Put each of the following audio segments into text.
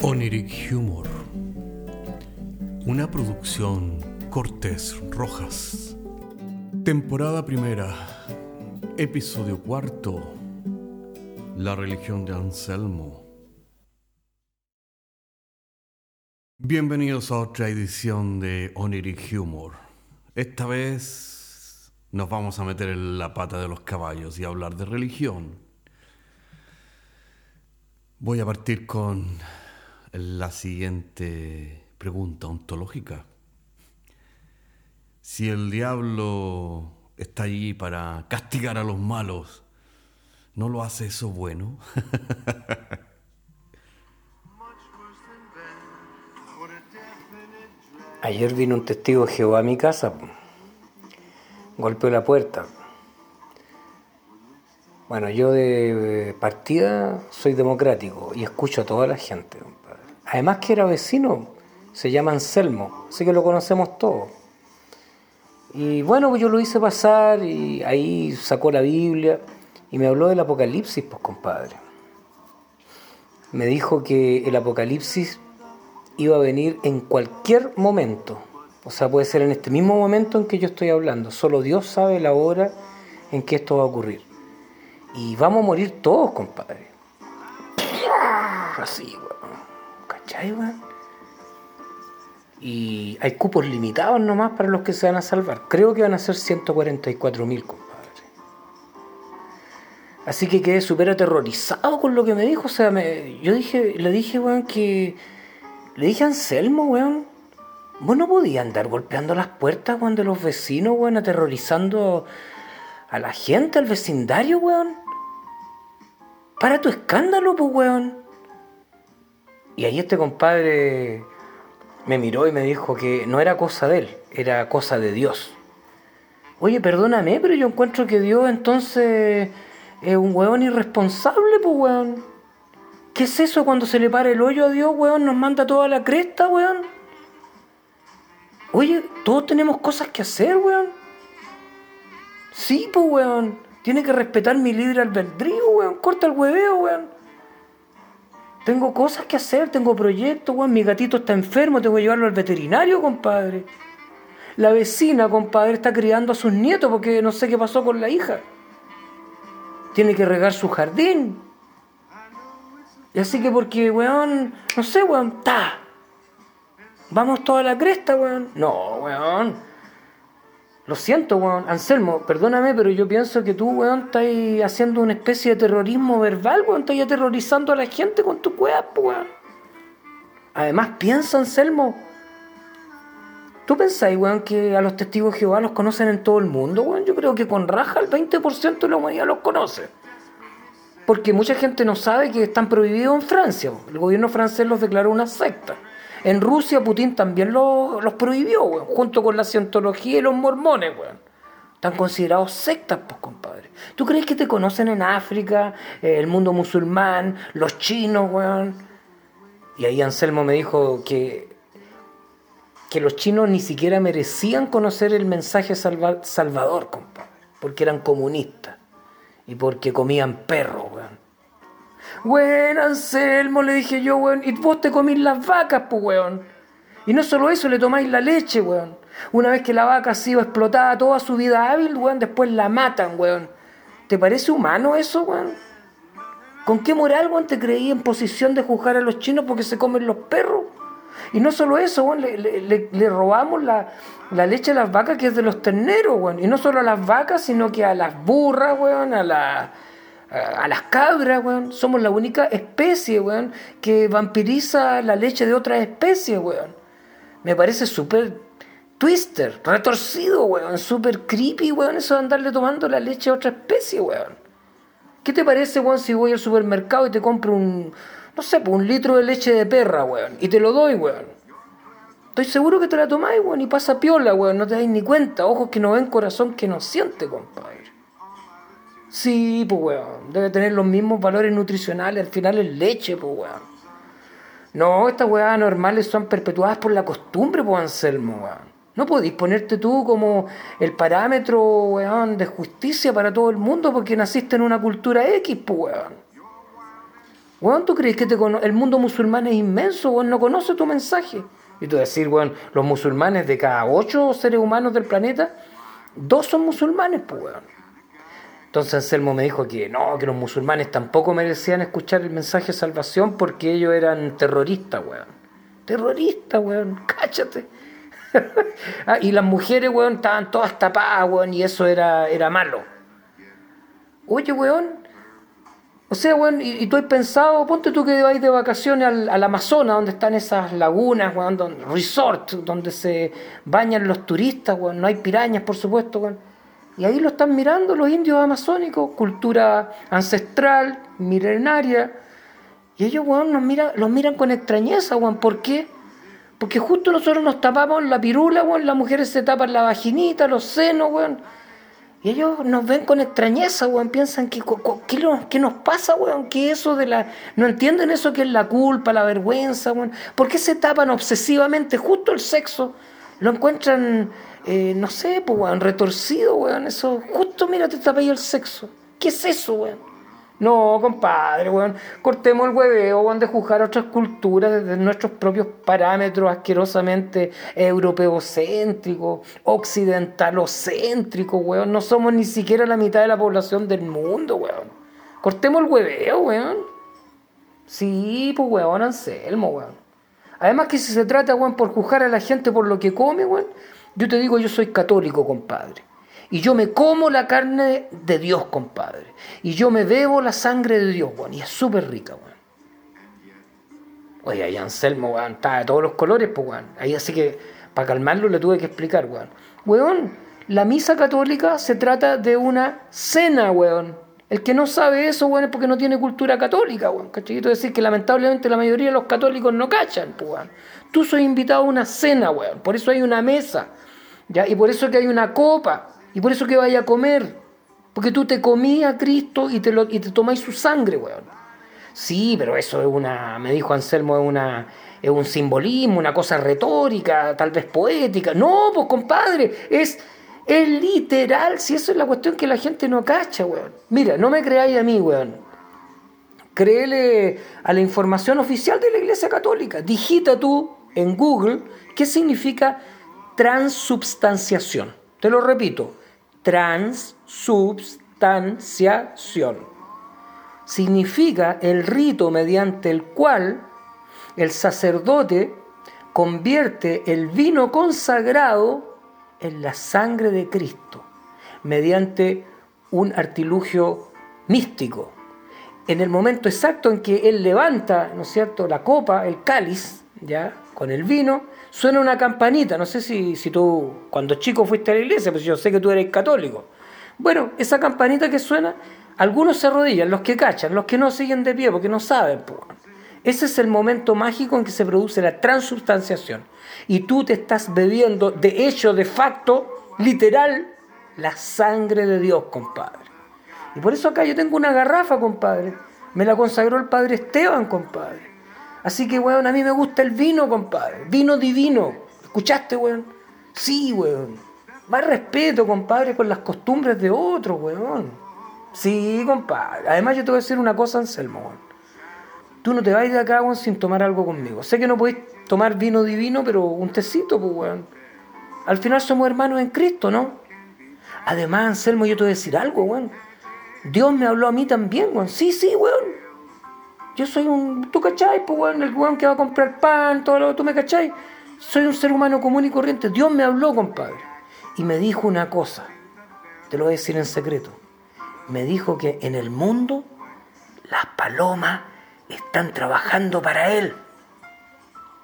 Oniric Humor. Una producción Cortés Rojas. Temporada primera. Episodio cuarto. La religión de Anselmo. Bienvenidos a otra edición de Oniric Humor. Esta vez nos vamos a meter en la pata de los caballos y hablar de religión. Voy a partir con la siguiente pregunta ontológica. Si el diablo está allí para castigar a los malos, ¿no lo hace eso bueno? Ayer vino un testigo de Jehová a mi casa, golpeó la puerta. Bueno, yo de partida soy democrático y escucho a toda la gente. Además que era vecino, se llama Anselmo, así que lo conocemos todos. Y bueno, pues yo lo hice pasar y ahí sacó la Biblia y me habló del Apocalipsis, pues compadre. Me dijo que el Apocalipsis iba a venir en cualquier momento. O sea, puede ser en este mismo momento en que yo estoy hablando. Solo Dios sabe la hora en que esto va a ocurrir. Y vamos a morir todos, compadre. Así, ¿Cachai, Y hay cupos limitados nomás para los que se van a salvar. Creo que van a ser 144 mil, compadre. Así que quedé súper aterrorizado con lo que me dijo. O sea, me, yo dije, le dije, weón, que. Le dije a Anselmo, weón. Vos no podías andar golpeando las puertas, weón, de los vecinos, weón, aterrorizando a la gente, al vecindario, weón. Para tu escándalo, pues, weón. Y ahí este compadre me miró y me dijo que no era cosa de él, era cosa de Dios. Oye, perdóname, pero yo encuentro que Dios entonces es un weón irresponsable, pues weón. ¿Qué es eso cuando se le para el hoyo a Dios, weón? Nos manda toda la cresta, weón. Oye, todos tenemos cosas que hacer, weón. Sí, pues weón. Tiene que respetar mi libre albedrío, weón. Corta el hueveo, weón. Tengo cosas que hacer, tengo proyectos, weón. Mi gatito está enfermo, tengo que llevarlo al veterinario, compadre. La vecina, compadre, está criando a sus nietos porque no sé qué pasó con la hija. Tiene que regar su jardín. Y así que porque, weón, no sé, weón, ta. Vamos toda la cresta, weón. No, weón. Lo siento, weón. Anselmo, perdóname, pero yo pienso que tú, weón, estás haciendo una especie de terrorismo verbal, weón. Estás aterrorizando a la gente con tu cuerpo, weón. Además, piensa, Anselmo. ¿Tú pensáis, weón, que a los testigos de Jehová los conocen en todo el mundo, weón? Yo creo que con raja el 20% de la humanidad los conoce. Porque mucha gente no sabe que están prohibidos en Francia. El gobierno francés los declaró una secta. En Rusia Putin también los prohibió, weón, junto con la cientología y los mormones, weón. Están considerados sectas, pues, compadre. ¿Tú crees que te conocen en África, eh, el mundo musulmán, los chinos, weón? Y ahí Anselmo me dijo que, que los chinos ni siquiera merecían conocer el mensaje salvador, compadre, porque eran comunistas y porque comían perros, weón. Weón, Anselmo, le dije yo, weón, y vos te comís las vacas, pues, weón. Y no solo eso, le tomáis la leche, weón. Una vez que la vaca ha sido explotada toda su vida hábil, weón, después la matan, weón. ¿Te parece humano eso, weón? ¿Con qué moral, weón, te creí en posición de juzgar a los chinos porque se comen los perros? Y no solo eso, weón, le, robamos la, la, leche a las vacas que es de los terneros, weón. Y no solo a las vacas, sino que a las burras, weón, a las a las cabras, weón. Somos la única especie, weón, que vampiriza la leche de otra especie, weón. Me parece súper twister, retorcido, weón. Súper creepy, weón, eso de andarle tomando la leche a otra especie, weón. ¿Qué te parece, weón, si voy al supermercado y te compro un, no sé, un litro de leche de perra, weón, y te lo doy, weón? Estoy seguro que te la tomáis, weón, y pasa piola, weón, no te dais ni cuenta. Ojos que no ven, corazón que no siente, compadre. Sí, pues weón. Debe tener los mismos valores nutricionales. Al final es leche, pues weón. No, estas weas normales son perpetuadas por la costumbre, pues Anselmo, weón. No podéis ponerte tú como el parámetro, weón, de justicia para todo el mundo porque naciste en una cultura X, pues weón. Weón, ¿tú crees que te el mundo musulmán es inmenso, weón? No conoce tu mensaje. Y tú decir, weón, los musulmanes de cada ocho seres humanos del planeta, dos son musulmanes, pues, weón. Entonces Anselmo me dijo que no, que los musulmanes tampoco merecían escuchar el mensaje de salvación porque ellos eran terroristas, weón. Terroristas, weón, cáchate. ah, y las mujeres, weón, estaban todas tapadas, weón, y eso era, era malo. Oye, weón, o sea, weón, y, tú has pensado, ponte tú que vais de vacaciones al, Amazonas, donde están esas lagunas, weón, donde, resort, donde se bañan los turistas, weón, no hay pirañas, por supuesto, weón. Y ahí lo están mirando los indios amazónicos, cultura ancestral, milenaria. Y ellos, weón, nos miran, los miran con extrañeza, weón. ¿Por qué? Porque justo nosotros nos tapamos la pirula, weón, las mujeres se tapan la vaginita, los senos, weón y ellos nos ven con extrañeza, weón, piensan que ¿qué, nos pasa, weón? ¿Qué eso de la... No entienden eso que es la culpa, la vergüenza, weón. ¿Por qué se tapan obsesivamente justo el sexo? Lo encuentran, eh, no sé, pues, weón, retorcido, weón. Eso, justo, mira, te tapé el sexo. ¿Qué es eso, weón? No, compadre, weón. Cortemos el hueveo, weón, de juzgar otras culturas desde nuestros propios parámetros asquerosamente europeocéntricos, occidentalocéntricos, weón. No somos ni siquiera la mitad de la población del mundo, weón. Cortemos el hueveo, weón. Sí, pues, weón, Anselmo, weón. Además que si se trata, weón, por juzgar a la gente por lo que come, weón, yo te digo, yo soy católico, compadre. Y yo me como la carne de Dios, compadre. Y yo me bebo la sangre de Dios, weón. Y es súper rica, weón. Oye, ahí Anselmo, weón, está de todos los colores, pues, weón. Ahí así que, para calmarlo, le tuve que explicar, weón. Weón, la misa católica se trata de una cena, weón. El que no sabe eso, weón, es porque no tiene cultura católica, weón. Cachito decir que lamentablemente la mayoría de los católicos no cachan, pues, weón. Tú soy invitado a una cena, weón. Por eso hay una mesa. ¿ya? Y por eso que hay una copa. Y por eso que vaya a comer. Porque tú te comías a Cristo y te, lo, te tomáis su sangre, weón. Sí, pero eso es una, me dijo Anselmo, es, una, es un simbolismo, una cosa retórica, tal vez poética. No, pues compadre, es, es literal, si eso es la cuestión que la gente no cacha, weón. Mira, no me creáis a mí, weón. Créele a la información oficial de la Iglesia Católica. Digita tú en Google qué significa transubstanciación. Te lo repito, transubstanciación. Significa el rito mediante el cual el sacerdote convierte el vino consagrado en la sangre de Cristo, mediante un artilugio místico. En el momento exacto en que él levanta, ¿no es cierto?, la copa, el cáliz, ya, con el vino, suena una campanita. No sé si, si tú cuando chico fuiste a la iglesia, pues yo sé que tú eres católico. Bueno, esa campanita que suena, algunos se arrodillan, los que cachan, los que no siguen de pie porque no saben. Ese es el momento mágico en que se produce la transubstanciación. Y tú te estás bebiendo, de hecho, de facto, literal, la sangre de Dios, compadre. Y por eso acá yo tengo una garrafa, compadre. Me la consagró el padre Esteban, compadre. Así que, weón, a mí me gusta el vino, compadre. Vino divino. ¿Escuchaste, weón? Sí, weón. Más respeto, compadre, con las costumbres de otros, weón. Sí, compadre. Además, yo te voy a decir una cosa, Anselmo, weón. Tú no te vas de acá, weón, sin tomar algo conmigo. Sé que no podéis tomar vino divino, pero un tecito, pues, weón. Al final somos hermanos en Cristo, ¿no? Además, Anselmo, yo te voy a decir algo, weón. Dios me habló a mí también, weón. Sí, sí, weón. Yo soy un. ¿Tú cachai? Pues, weón, el weón que va a comprar pan, todo lo. ¿Tú me cachai? Soy un ser humano común y corriente. Dios me habló, compadre. Y me dijo una cosa. Te lo voy a decir en secreto. Me dijo que en el mundo las palomas están trabajando para él.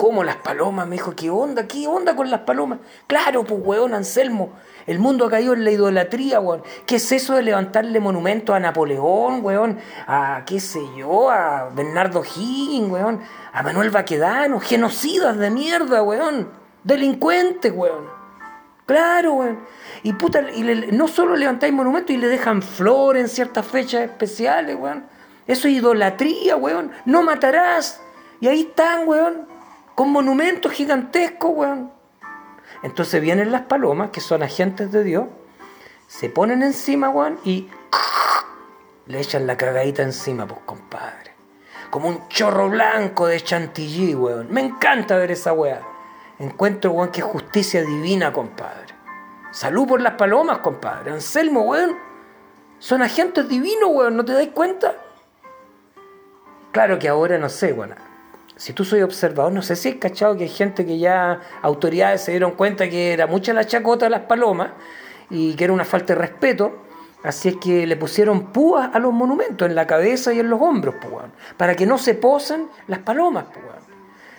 ¿Cómo las palomas? Me dijo, ¿qué onda? ¿Qué onda con las palomas? Claro, pues, weón, Anselmo. El mundo ha caído en la idolatría, weón. ¿Qué es eso de levantarle monumentos a Napoleón, weón? A, qué sé yo, a Bernardo Higgins, weón. A Manuel Baquedano. Genocidas de mierda, weón. Delincuentes, weón. Claro, weón. Y puta, y no solo levantáis monumentos y le dejan flores en ciertas fechas especiales, weón. Eso es idolatría, weón. No matarás. Y ahí están, weón. Con monumentos gigantescos, weón. Entonces vienen las palomas, que son agentes de Dios, se ponen encima, Juan, y le echan la cagadita encima, pues compadre. como un chorro blanco de chantilly, weón. Me encanta ver esa weá. Encuentro, weón, que justicia divina, compadre. Salud por las palomas, compadre. Anselmo, weón. Son agentes divinos, weón. ¿No te dais cuenta? Claro que ahora no sé, weón. Si tú soy observador, no sé si has cachado que hay gente que ya, autoridades se dieron cuenta que era mucha la chacota de las palomas y que era una falta de respeto. Así es que le pusieron púas a los monumentos en la cabeza y en los hombros, pues, para que no se posen las palomas, pues.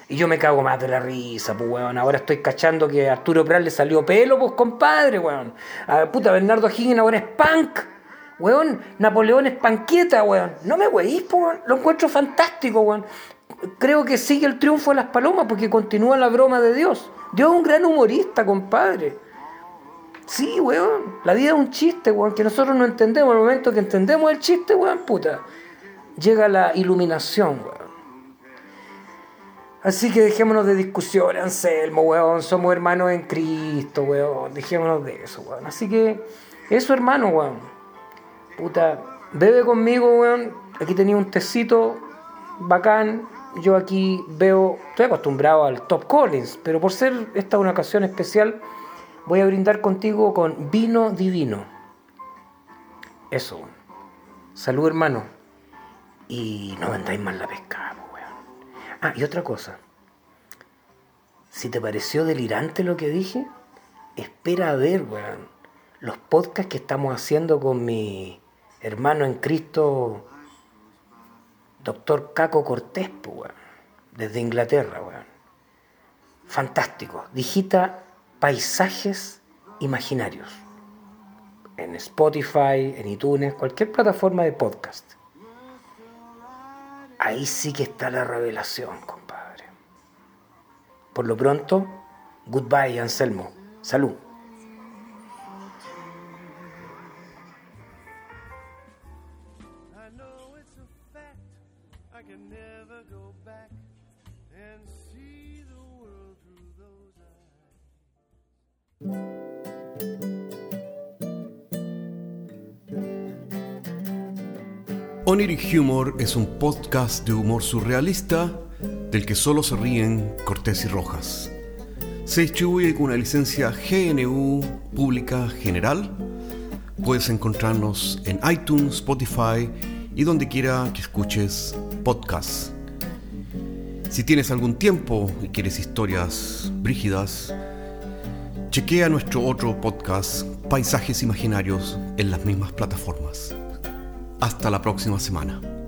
Y yo me cago más de la risa, pues, weón. Ahora estoy cachando que a Arturo Prat le salió pelo, pues, compadre, weón. A puta, Bernardo Higgins ahora es punk. Weón, Napoleón es panqueta, weón. No me weís, pues, weón. Lo encuentro fantástico, weón. Creo que sigue el triunfo de las palomas porque continúa la broma de Dios. Dios es un gran humorista, compadre. Sí, weón. La vida es un chiste, weón, que nosotros no entendemos. En el momento que entendemos el chiste, weón, puta, llega la iluminación, weón. Así que dejémonos de discusiones, Anselmo, weón. Somos hermanos en Cristo, weón. Dejémonos de eso, weón. Así que, eso, hermano, weón. Puta, bebe conmigo, weón. Aquí tenía un tecito bacán. Yo aquí veo, estoy acostumbrado al Top Collins, pero por ser esta una ocasión especial, voy a brindar contigo con vino divino. Eso. Salud, hermano. Y no vendáis más la pesca, weón. Ah, y otra cosa. Si te pareció delirante lo que dije, espera a ver, weón, los podcasts que estamos haciendo con mi hermano en Cristo, doctor Caco Cortés, weón, desde Inglaterra, weón. Fantástico. Digita paisajes imaginarios. En Spotify, en iTunes, cualquier plataforma de podcast. Ahí sí que está la revelación, compadre. Por lo pronto, goodbye, Anselmo. Salud. Oniric Humor es un podcast de humor surrealista del que solo se ríen Cortés y Rojas. Se distribuye con una licencia GNU Pública General. Puedes encontrarnos en iTunes, Spotify y donde quiera que escuches podcasts. Si tienes algún tiempo y quieres historias brígidas, chequea nuestro otro podcast, Paisajes Imaginarios, en las mismas plataformas. Hasta la próxima semana.